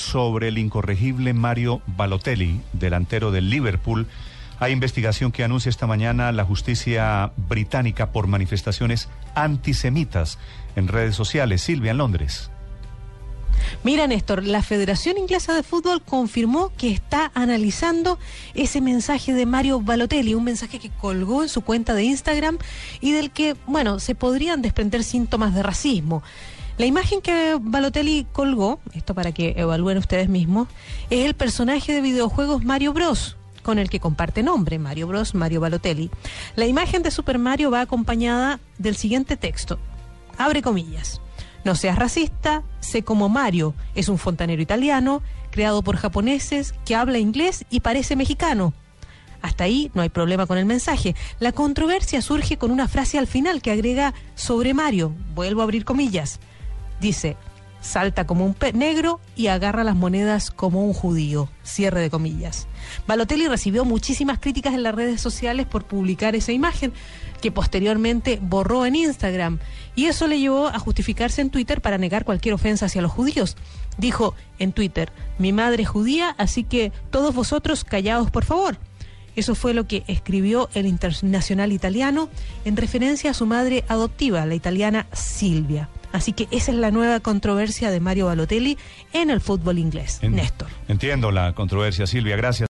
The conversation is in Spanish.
Sobre el incorregible Mario Balotelli, delantero del Liverpool. Hay investigación que anuncia esta mañana la justicia británica por manifestaciones antisemitas en redes sociales. Silvia, en Londres. Mira, Néstor, la Federación Inglesa de Fútbol confirmó que está analizando ese mensaje de Mario Balotelli, un mensaje que colgó en su cuenta de Instagram y del que, bueno, se podrían desprender síntomas de racismo. La imagen que Balotelli colgó, esto para que evalúen ustedes mismos, es el personaje de videojuegos Mario Bros con el que comparte nombre, Mario Bros, Mario Balotelli. La imagen de Super Mario va acompañada del siguiente texto. Abre comillas. No seas racista, sé como Mario, es un fontanero italiano, creado por japoneses, que habla inglés y parece mexicano. Hasta ahí no hay problema con el mensaje. La controversia surge con una frase al final que agrega sobre Mario, vuelvo a abrir comillas. Dice, salta como un negro y agarra las monedas como un judío. Cierre de comillas. Balotelli recibió muchísimas críticas en las redes sociales por publicar esa imagen, que posteriormente borró en Instagram. Y eso le llevó a justificarse en Twitter para negar cualquier ofensa hacia los judíos. Dijo en Twitter, mi madre es judía, así que todos vosotros callaos por favor. Eso fue lo que escribió el internacional italiano en referencia a su madre adoptiva, la italiana Silvia. Así que esa es la nueva controversia de Mario Balotelli en el fútbol inglés. En- Néstor. Entiendo la controversia, Silvia, gracias.